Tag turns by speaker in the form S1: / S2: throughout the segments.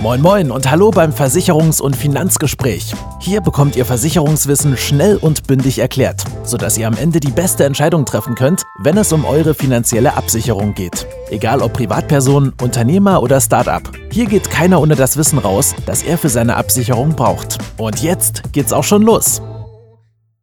S1: Moin Moin und hallo beim Versicherungs- und Finanzgespräch. Hier bekommt ihr Versicherungswissen schnell und bündig erklärt, sodass ihr am Ende die beste Entscheidung treffen könnt, wenn es um eure finanzielle Absicherung geht. Egal ob Privatperson, Unternehmer oder Startup. Hier geht keiner ohne das Wissen raus, das er für seine Absicherung braucht. Und jetzt geht's auch schon los.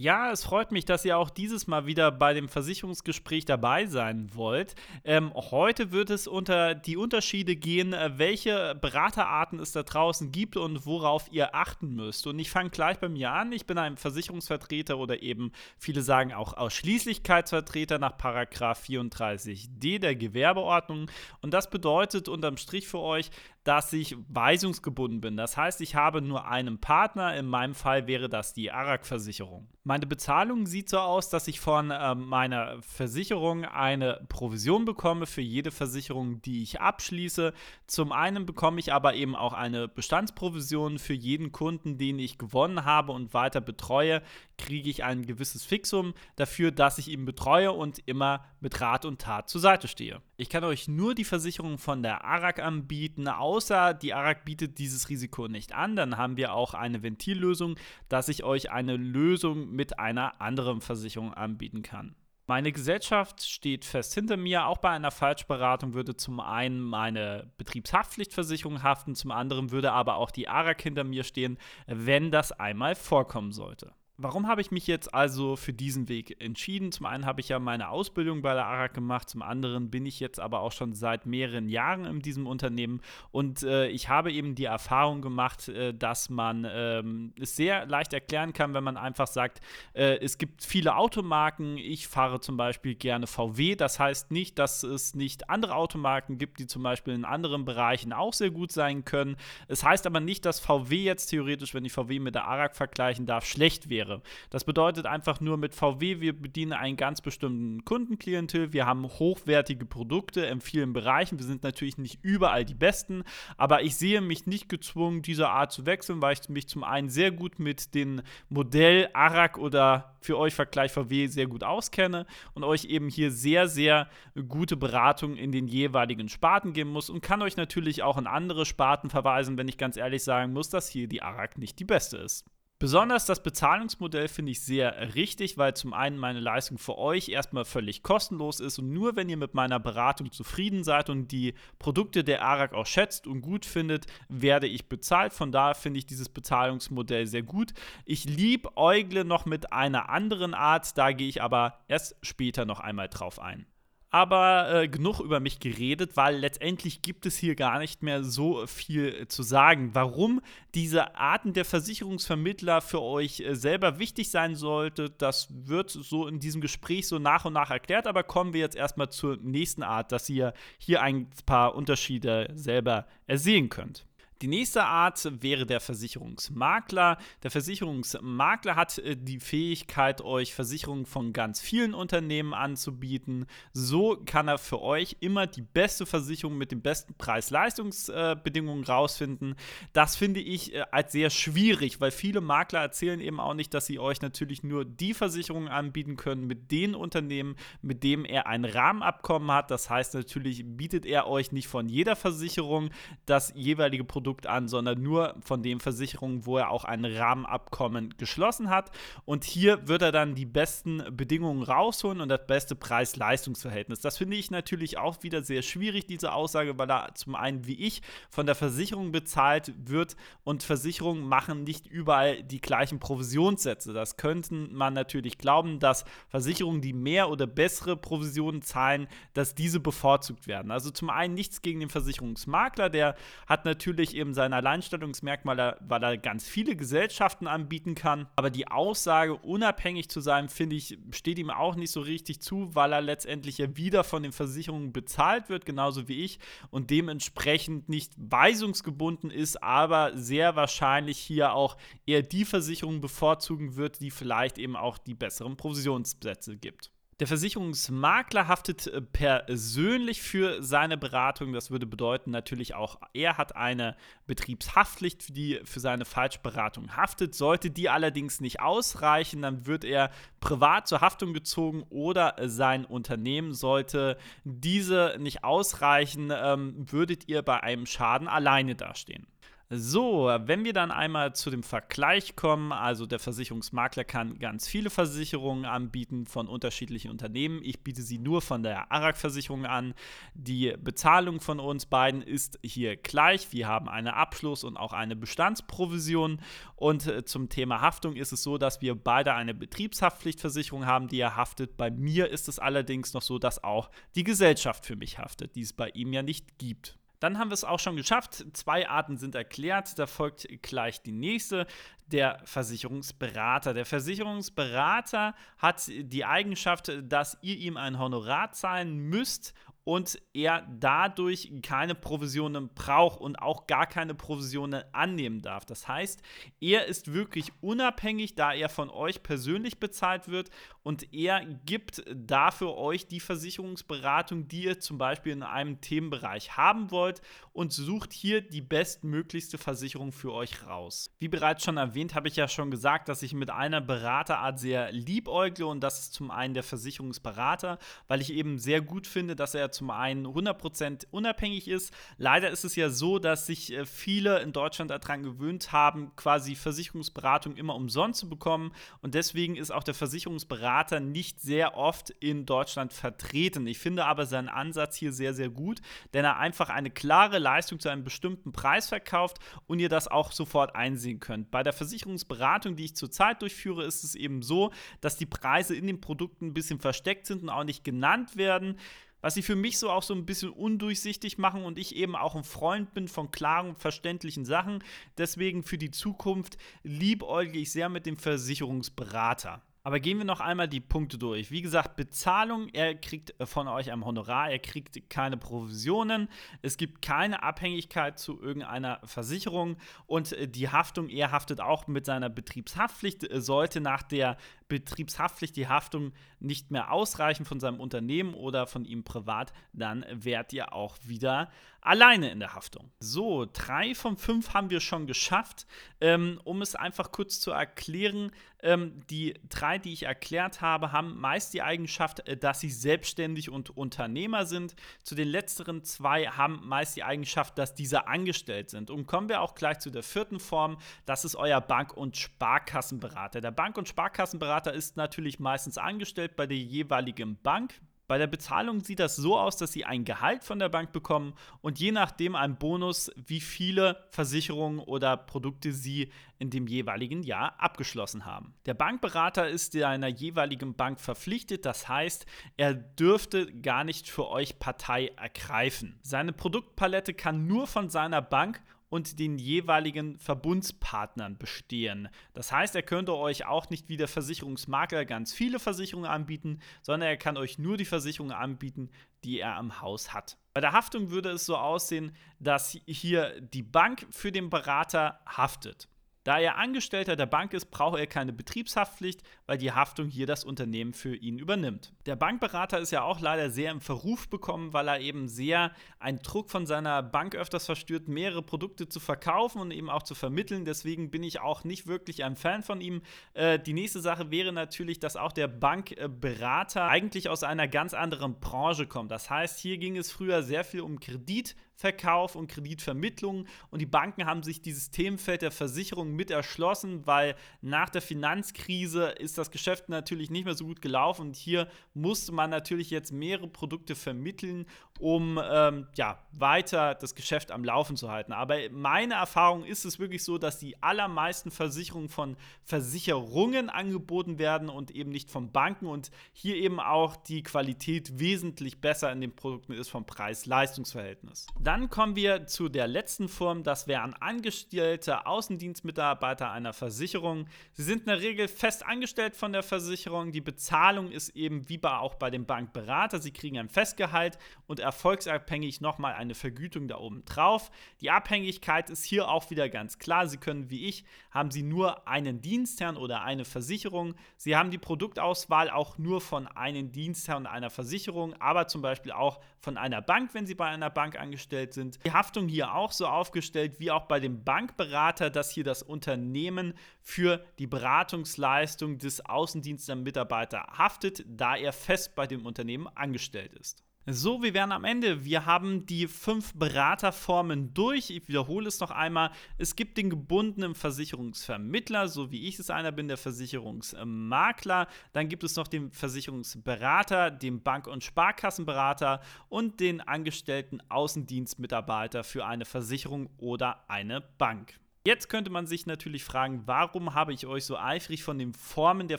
S2: Ja, es freut mich, dass ihr auch dieses Mal wieder bei dem Versicherungsgespräch dabei sein wollt. Ähm, heute wird es unter die Unterschiede gehen, äh, welche Beraterarten es da draußen gibt und worauf ihr achten müsst. Und ich fange gleich bei mir an. Ich bin ein Versicherungsvertreter oder eben viele sagen auch Ausschließlichkeitsvertreter nach Paragraph 34d der Gewerbeordnung. Und das bedeutet unterm Strich für euch, dass ich weisungsgebunden bin. Das heißt, ich habe nur einen Partner. In meinem Fall wäre das die ARAG-Versicherung. Meine Bezahlung sieht so aus, dass ich von äh, meiner Versicherung eine Provision bekomme für jede Versicherung, die ich abschließe. Zum einen bekomme ich aber eben auch eine Bestandsprovision für jeden Kunden, den ich gewonnen habe und weiter betreue, kriege ich ein gewisses Fixum dafür, dass ich ihn betreue und immer mit Rat und Tat zur Seite stehe. Ich kann euch nur die Versicherung von der ARAG anbieten, außer die ARAG bietet dieses Risiko nicht an. Dann haben wir auch eine Ventillösung, dass ich euch eine Lösung mit einer anderen Versicherung anbieten kann. Meine Gesellschaft steht fest hinter mir. Auch bei einer Falschberatung würde zum einen meine Betriebshaftpflichtversicherung haften, zum anderen würde aber auch die ARAG hinter mir stehen, wenn das einmal vorkommen sollte. Warum habe ich mich jetzt also für diesen Weg entschieden? Zum einen habe ich ja meine Ausbildung bei der ARAG gemacht, zum anderen bin ich jetzt aber auch schon seit mehreren Jahren in diesem Unternehmen und äh, ich habe eben die Erfahrung gemacht, äh, dass man ähm, es sehr leicht erklären kann, wenn man einfach sagt, äh, es gibt viele Automarken, ich fahre zum Beispiel gerne VW, das heißt nicht, dass es nicht andere Automarken gibt, die zum Beispiel in anderen Bereichen auch sehr gut sein können. Es heißt aber nicht, dass VW jetzt theoretisch, wenn ich VW mit der ARAG vergleichen darf, schlecht wäre wäre. Das bedeutet einfach nur mit VW, wir bedienen einen ganz bestimmten Kundenklientel, wir haben hochwertige Produkte in vielen Bereichen, wir sind natürlich nicht überall die Besten, aber ich sehe mich nicht gezwungen, diese Art zu wechseln, weil ich mich zum einen sehr gut mit dem Modell ARAG oder für euch Vergleich VW sehr gut auskenne und euch eben hier sehr, sehr gute Beratung in den jeweiligen Sparten geben muss und kann euch natürlich auch in andere Sparten verweisen, wenn ich ganz ehrlich sagen muss, dass hier die ARAG nicht die beste ist. Besonders das Bezahlungsmodell finde ich sehr richtig, weil zum einen meine Leistung für euch erstmal völlig kostenlos ist und nur wenn ihr mit meiner Beratung zufrieden seid und die Produkte der ARAG auch schätzt und gut findet, werde ich bezahlt. Von daher finde ich dieses Bezahlungsmodell sehr gut. Ich liebe Eugle noch mit einer anderen Art, da gehe ich aber erst später noch einmal drauf ein aber äh, genug über mich geredet, weil letztendlich gibt es hier gar nicht mehr so viel äh, zu sagen. Warum diese Arten der Versicherungsvermittler für euch äh, selber wichtig sein sollte, das wird so in diesem Gespräch so nach und nach erklärt, aber kommen wir jetzt erstmal zur nächsten Art, dass ihr hier ein paar Unterschiede selber ersehen könnt. Die nächste Art wäre der Versicherungsmakler. Der Versicherungsmakler hat äh, die Fähigkeit, euch Versicherungen von ganz vielen Unternehmen anzubieten. So kann er für euch immer die beste Versicherung mit den besten Preis-Leistungsbedingungen äh, rausfinden. Das finde ich äh, als sehr schwierig, weil viele Makler erzählen eben auch nicht, dass sie euch natürlich nur die Versicherungen anbieten können mit den Unternehmen, mit dem er ein Rahmenabkommen hat. Das heißt natürlich bietet er euch nicht von jeder Versicherung das jeweilige Produkt Produkt an, sondern nur von den Versicherungen, wo er auch ein Rahmenabkommen geschlossen hat. Und hier wird er dann die besten Bedingungen rausholen und das beste Preis-Leistungs-Verhältnis. Das finde ich natürlich auch wieder sehr schwierig, diese Aussage, weil er zum einen wie ich von der Versicherung bezahlt wird und Versicherungen machen nicht überall die gleichen Provisionssätze. Das könnte man natürlich glauben, dass Versicherungen, die mehr oder bessere Provisionen zahlen, dass diese bevorzugt werden. Also zum einen nichts gegen den Versicherungsmakler, der hat natürlich eben sein Alleinstellungsmerkmal, weil er ganz viele Gesellschaften anbieten kann. Aber die Aussage, unabhängig zu sein, finde ich, steht ihm auch nicht so richtig zu, weil er letztendlich ja wieder von den Versicherungen bezahlt wird, genauso wie ich, und dementsprechend nicht weisungsgebunden ist, aber sehr wahrscheinlich hier auch eher die Versicherung bevorzugen wird, die vielleicht eben auch die besseren Provisionssätze gibt. Der Versicherungsmakler haftet äh, persönlich für seine Beratung. Das würde bedeuten natürlich auch, er hat eine Betriebshaftpflicht, die für seine Falschberatung haftet. Sollte die allerdings nicht ausreichen, dann wird er privat zur Haftung gezogen oder sein Unternehmen. Sollte diese nicht ausreichen, ähm, würdet ihr bei einem Schaden alleine dastehen. So, wenn wir dann einmal zu dem Vergleich kommen, also der Versicherungsmakler kann ganz viele Versicherungen anbieten von unterschiedlichen Unternehmen. Ich biete sie nur von der ARAG-Versicherung an. Die Bezahlung von uns beiden ist hier gleich. Wir haben einen Abschluss und auch eine Bestandsprovision. Und äh, zum Thema Haftung ist es so, dass wir beide eine Betriebshaftpflichtversicherung haben, die er haftet. Bei mir ist es allerdings noch so, dass auch die Gesellschaft für mich haftet, die es bei ihm ja nicht gibt. Dann haben wir es auch schon geschafft. Zwei Arten sind erklärt. Da folgt gleich die nächste. Der Versicherungsberater. Der Versicherungsberater hat die Eigenschaft, dass ihr ihm ein Honorar zahlen müsst und er dadurch keine Provisionen braucht und auch gar keine Provisionen annehmen darf. Das heißt, er ist wirklich unabhängig, da er von euch persönlich bezahlt wird und er gibt dafür euch die Versicherungsberatung, die ihr zum Beispiel in einem Themenbereich haben wollt und sucht hier die bestmöglichste Versicherung für euch raus. Wie bereits schon erwähnt, habe ich ja schon gesagt, dass ich mit einer Beraterart sehr liebäugle und das ist zum einen der Versicherungsberater, weil ich eben sehr gut finde, dass er zum einen 100% unabhängig ist. Leider ist es ja so, dass sich äh, viele in Deutschland daran gewöhnt haben, quasi Versicherungsberatung immer umsonst zu bekommen. Und deswegen ist auch der Versicherungsberater nicht sehr oft in Deutschland vertreten. Ich finde aber seinen Ansatz hier sehr, sehr gut, denn er einfach eine klare Leistung zu einem bestimmten Preis verkauft und ihr das auch sofort einsehen könnt. Bei der Versicherungsberatung, die ich zurzeit durchführe, ist es eben so, dass die Preise in den Produkten ein bisschen versteckt sind und auch nicht genannt werden was sie für mich so auch so ein bisschen undurchsichtig machen und ich eben auch ein Freund bin von klaren, verständlichen Sachen. Deswegen für die Zukunft liebäugle ich sehr mit dem Versicherungsberater. Aber gehen wir noch einmal die Punkte durch. Wie gesagt, Bezahlung, er kriegt von euch ein Honorar, er kriegt keine Provisionen, es gibt keine Abhängigkeit zu irgendeiner Versicherung und die Haftung, er haftet auch mit seiner Betriebshaftpflicht, sollte nach der Betriebshaftpflicht die Haftung nicht mehr ausreichen von seinem Unternehmen oder von ihm privat, dann wärt ihr auch wieder alleine in der Haftung. So, drei von fünf haben wir schon geschafft. Ähm, um es einfach kurz zu erklären, ähm, die drei, die ich erklärt habe, haben meist die Eigenschaft, äh, dass sie selbstständig und Unternehmer sind. Zu den letzteren zwei haben meist die Eigenschaft, dass diese angestellt sind. Und kommen wir auch gleich zu der vierten Form, das ist euer Bank- und Sparkassenberater. Der Bank- und Sparkassenberater Steuerberater ist natürlich meistens angestellt bei der jeweiligen Bank. Bei der Bezahlung sieht das so aus, dass sie ein Gehalt von der Bank bekommen und je nachdem ein Bonus, wie viele Versicherungen oder Produkte sie in dem jeweiligen Jahr abgeschlossen haben. Der Bankberater ist einer jeweiligen Bank verpflichtet, das heißt, er dürfte gar nicht für euch Partei ergreifen. Seine Produktpalette kann nur von seiner Bank und den jeweiligen Verbundspartnern bestehen. Das heißt, er könnte euch auch nicht wie der Versicherungsmakler ganz viele Versicherungen anbieten, sondern er kann euch nur die Versicherungen anbieten, die er am Haus hat. Bei der Haftung würde es so aussehen, dass hier die Bank für den Berater haftet. Da er Angestellter der Bank ist, braucht er keine Betriebshaftpflicht, weil die Haftung hier das Unternehmen für ihn übernimmt. Der Bankberater ist ja auch leider sehr im Verruf bekommen, weil er eben sehr einen Druck von seiner Bank öfters verstört, mehrere Produkte zu verkaufen und eben auch zu vermitteln. Deswegen bin ich auch nicht wirklich ein Fan von ihm. Äh, die nächste Sache wäre natürlich, dass auch der Bankberater eigentlich aus einer ganz anderen Branche kommt. Das heißt, hier ging es früher sehr viel um Kredit Verkauf und Kreditvermittlung. Und die Banken haben sich dieses Themenfeld der Versicherung mit erschlossen, weil nach der Finanzkrise ist das Geschäft natürlich nicht mehr so gut gelaufen. Und hier musste man natürlich jetzt mehrere Produkte vermitteln, um ähm, ja, weiter das Geschäft am Laufen zu halten. Aber meine Erfahrung ist es wirklich so, dass die allermeisten Versicherungen von Versicherungen angeboten werden und eben nicht von Banken und hier eben auch die Qualität wesentlich besser in den Produkten ist vom Preis-Leistungs-Verhältnis. Dann kommen wir zu der letzten Form, das wären angestellte Außendienstmitarbeiter einer Versicherung. Sie sind in der Regel fest angestellt von der Versicherung. Die Bezahlung ist eben wie bei, auch bei dem Bankberater. Sie kriegen ein Festgehalt und erfolgsabhängig nochmal eine Vergütung da oben drauf. Die Abhängigkeit ist hier auch wieder ganz klar. Sie können wie ich, haben Sie nur einen Dienstherrn oder eine Versicherung. Sie haben die Produktauswahl auch nur von einem Dienstherrn und einer Versicherung, aber zum Beispiel auch von einer Bank, wenn Sie bei einer Bank angestellt sind. Die Haftung hier auch so aufgestellt wie auch bei dem Bankberater, dass hier das Unternehmen für die Beratungsleistung des Außendienstmitarbeiters haftet, da er fest bei dem Unternehmen angestellt ist. So, wir wären am Ende. Wir haben die fünf Beraterformen durch. Ich wiederhole es noch einmal. Es gibt den gebundenen Versicherungsvermittler, so wie ich es einer bin, der Versicherungsmakler. Dann gibt es noch den Versicherungsberater, den Bank- und Sparkassenberater und den angestellten Außendienstmitarbeiter für eine Versicherung oder eine Bank. Jetzt könnte man sich natürlich fragen, warum habe ich euch so eifrig von den Formen der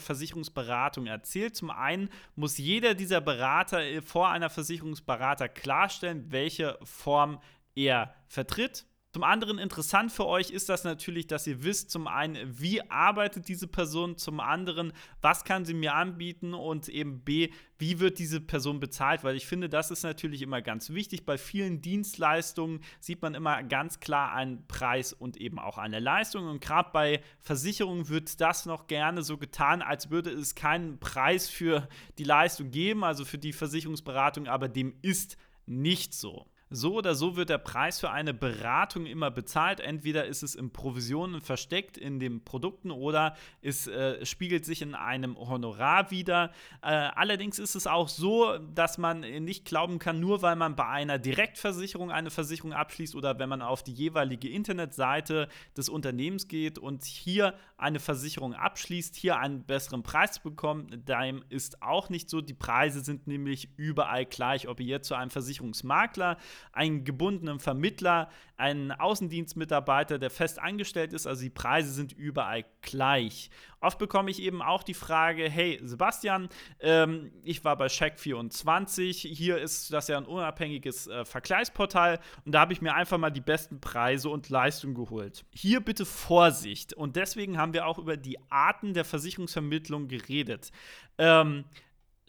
S2: Versicherungsberatung erzählt? Zum einen muss jeder dieser Berater äh, vor einer Versicherungsberater klarstellen, welche Form er vertritt. Zum anderen interessant für euch ist das natürlich, dass ihr wisst, zum einen, wie arbeitet diese Person, zum anderen, was kann sie mir anbieten und eben B, wie wird diese Person bezahlt, weil ich finde, das ist natürlich immer ganz wichtig. Bei vielen Dienstleistungen sieht man immer ganz klar einen Preis und eben auch eine Leistung und gerade bei Versicherungen wird das noch gerne so getan, als würde es keinen Preis für die Leistung geben, also für die Versicherungsberatung, aber dem ist nicht so. So oder so wird der Preis für eine Beratung immer bezahlt. Entweder ist es in Provisionen versteckt in den Produkten oder es äh, spiegelt sich in einem Honorar wieder. Äh, allerdings ist es auch so, dass man nicht glauben kann, nur weil man bei einer Direktversicherung eine Versicherung abschließt oder wenn man auf die jeweilige Internetseite des Unternehmens geht und hier eine Versicherung abschließt, hier einen besseren Preis bekommt. Dem ist auch nicht so. Die Preise sind nämlich überall gleich, ob ihr jetzt zu einem Versicherungsmakler einen gebundenen Vermittler, einen Außendienstmitarbeiter, der fest angestellt ist. Also die Preise sind überall gleich. Oft bekomme ich eben auch die Frage: Hey Sebastian, ähm, ich war bei Check24. Hier ist das ja ein unabhängiges äh, Vergleichsportal und da habe ich mir einfach mal die besten Preise und Leistungen geholt. Hier bitte Vorsicht. Und deswegen haben wir auch über die Arten der Versicherungsvermittlung geredet. Ähm,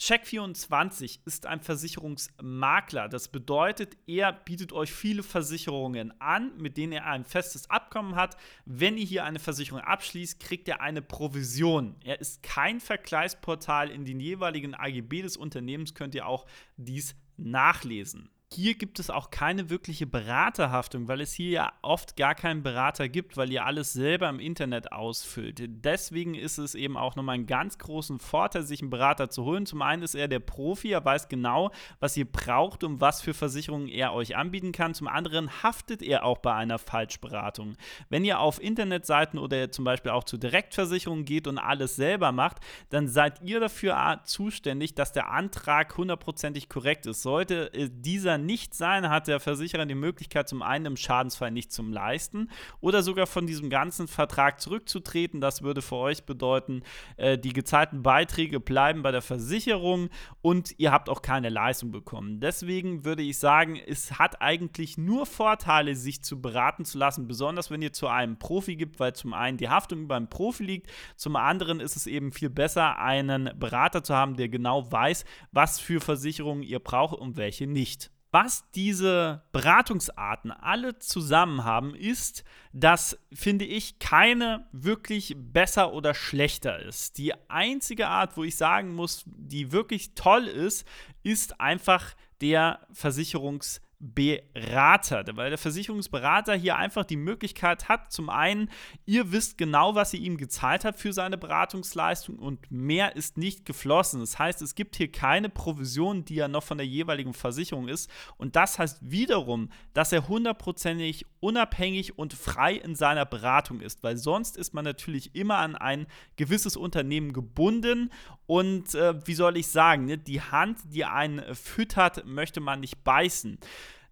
S2: Check24 ist ein Versicherungsmakler. Das bedeutet, er bietet euch viele Versicherungen an, mit denen er ein festes Abkommen hat. Wenn ihr hier eine Versicherung abschließt, kriegt er eine Provision. Er ist kein Vergleichsportal. In den jeweiligen AGB des Unternehmens könnt ihr auch dies nachlesen. Hier gibt es auch keine wirkliche Beraterhaftung, weil es hier ja oft gar keinen Berater gibt, weil ihr alles selber im Internet ausfüllt. Deswegen ist es eben auch nochmal einen ganz großen Vorteil, sich einen Berater zu holen. Zum einen ist er der Profi, er weiß genau, was ihr braucht und was für Versicherungen er euch anbieten kann. Zum anderen haftet er auch bei einer Falschberatung. Wenn ihr auf Internetseiten oder zum Beispiel auch zu Direktversicherungen geht und alles selber macht, dann seid ihr dafür zuständig, dass der Antrag hundertprozentig korrekt ist. Sollte äh, dieser nicht sein, hat der Versicherer die Möglichkeit, zum einen im Schadensfall nicht zum Leisten oder sogar von diesem ganzen Vertrag zurückzutreten. Das würde für euch bedeuten, äh, die gezahlten Beiträge bleiben bei der Versicherung und ihr habt auch keine Leistung bekommen. Deswegen würde ich sagen, es hat eigentlich nur Vorteile, sich zu beraten zu lassen, besonders wenn ihr zu einem Profi gibt, weil zum einen die Haftung beim Profi liegt, zum anderen ist es eben viel besser, einen Berater zu haben, der genau weiß, was für Versicherungen ihr braucht und welche nicht. Was diese Beratungsarten alle zusammen haben, ist, dass, finde ich, keine wirklich besser oder schlechter ist. Die einzige Art, wo ich sagen muss, die wirklich toll ist, ist einfach der Versicherungs- Berater, weil der Versicherungsberater hier einfach die Möglichkeit hat, zum einen, ihr wisst genau, was ihr ihm gezahlt habt für seine Beratungsleistung und mehr ist nicht geflossen. Das heißt, es gibt hier keine Provision, die ja noch von der jeweiligen Versicherung ist und das heißt wiederum, dass er hundertprozentig unabhängig und frei in seiner Beratung ist, weil sonst ist man natürlich immer an ein gewisses Unternehmen gebunden und äh, wie soll ich sagen, ne, die Hand, die einen füttert, möchte man nicht beißen.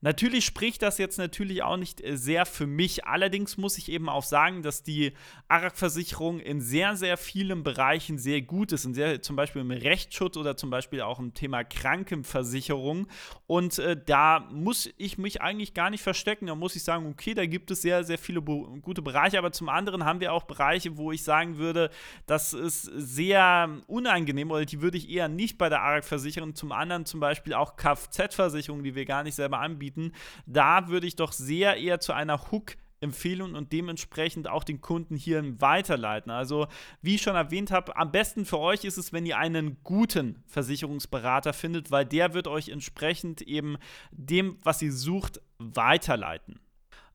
S2: Natürlich spricht das jetzt natürlich auch nicht äh, sehr für mich. Allerdings muss ich eben auch sagen, dass die ARAG-Versicherung in sehr, sehr vielen Bereichen sehr gut ist. Und sehr, zum Beispiel im Rechtsschutz oder zum Beispiel auch im Thema Krankenversicherung. Und äh, da muss ich mich eigentlich gar nicht verstecken. Da muss ich sagen, okay, da gibt es sehr, sehr viele gute Bereiche. Aber zum anderen haben wir auch Bereiche, wo ich sagen würde, das ist sehr unangenehm oder die würde ich eher nicht bei der ARAG versichern. Zum anderen zum Beispiel auch Kfz-Versicherungen, die wir gar nicht selber anbieten anbieten. Da würde ich doch sehr eher zu einer Hook empfehlen und dementsprechend auch den Kunden hier weiterleiten. Also, wie ich schon erwähnt habe, am besten für euch ist es, wenn ihr einen guten Versicherungsberater findet, weil der wird euch entsprechend eben dem, was ihr sucht, weiterleiten.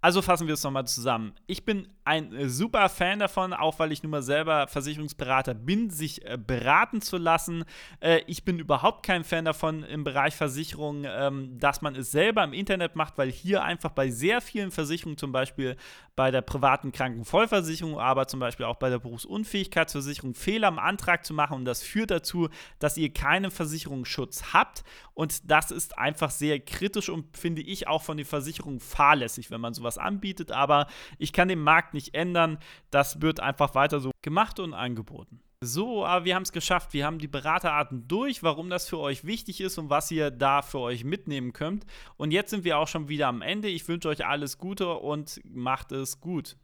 S2: Also fassen wir es nochmal zusammen. Ich bin ein äh, super Fan davon, auch weil ich nun mal selber Versicherungsberater bin, sich äh, beraten zu lassen. Äh, ich bin überhaupt kein Fan davon im Bereich Versicherung, ähm, dass man es selber im Internet macht, weil hier einfach bei sehr vielen Versicherungen, zum Beispiel bei der privaten Krankenvollversicherung, aber zum Beispiel auch bei der Berufsunfähigkeitsversicherung, Fehler im Antrag zu machen. Und das führt dazu, dass ihr keinen Versicherungsschutz habt. Und das ist einfach sehr kritisch und finde ich auch von den Versicherungen fahrlässig, wenn man sowas was anbietet, aber ich kann den Markt nicht ändern. Das wird einfach weiter so gemacht und angeboten. So, aber wir haben es geschafft. Wir haben die Beraterarten durch, warum das für euch wichtig ist und was ihr da für euch mitnehmen könnt. Und jetzt sind wir auch schon wieder am Ende. Ich wünsche euch alles Gute und macht es gut.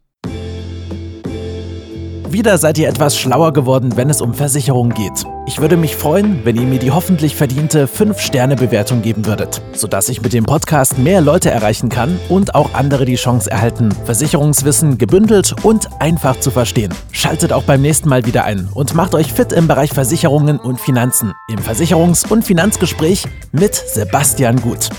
S1: Wieder seid ihr etwas schlauer geworden, wenn es um Versicherungen geht. Ich würde mich freuen, wenn ihr mir die hoffentlich verdiente 5-Sterne-Bewertung geben würdet, sodass ich mit dem Podcast mehr Leute erreichen kann und auch andere die Chance erhalten, Versicherungswissen gebündelt und einfach zu verstehen. Schaltet auch beim nächsten Mal wieder ein und macht euch fit im Bereich Versicherungen und Finanzen im Versicherungs- und Finanzgespräch mit Sebastian Gut.